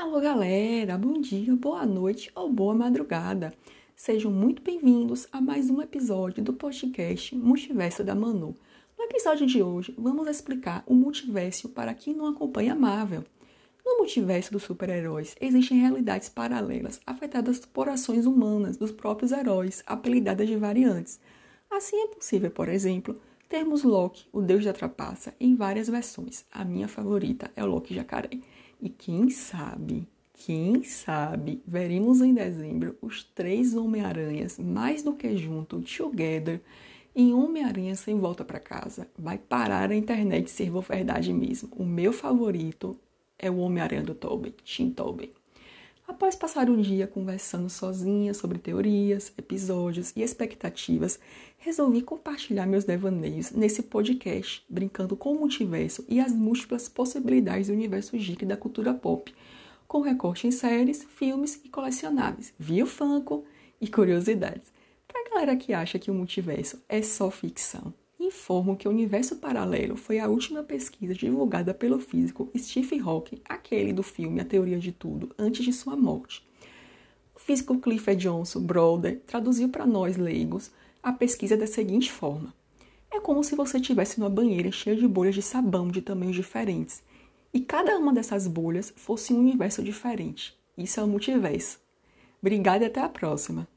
Alô, galera! Bom dia, boa noite ou boa madrugada. Sejam muito bem-vindos a mais um episódio do podcast Multiverso da Manu. No episódio de hoje, vamos explicar o multiverso para quem não acompanha Marvel. No multiverso dos super-heróis, existem realidades paralelas afetadas por ações humanas dos próprios heróis, apelidadas de variantes. Assim é possível, por exemplo, termos Loki, o deus da trapaça, em várias versões. A minha favorita é o Loki jacaré. E quem sabe, quem sabe, veremos em dezembro os três Homem-Aranhas mais do que junto, together, em Homem-Aranha sem volta para casa. Vai parar a internet ser verdade mesmo. O meu favorito é o Homem-Aranha do Tobey, Tim Tobey. Após passar um dia conversando sozinha sobre teorias, episódios e expectativas, resolvi compartilhar meus devaneios nesse podcast, brincando com o multiverso e as múltiplas possibilidades do universo geek da cultura pop, com recorte em séries, filmes e colecionáveis, viu Funko e curiosidades. Pra galera que acha que o multiverso é só ficção, informo que o universo paralelo foi a última pesquisa divulgada pelo físico Stephen Hawking, aquele do filme A Teoria de Tudo, antes de sua morte. O físico Clifford Johnson Brother traduziu para nós leigos a pesquisa da seguinte forma: É como se você tivesse numa banheira cheia de bolhas de sabão de tamanhos diferentes, e cada uma dessas bolhas fosse um universo diferente. Isso é o multiverso. Obrigada e até a próxima!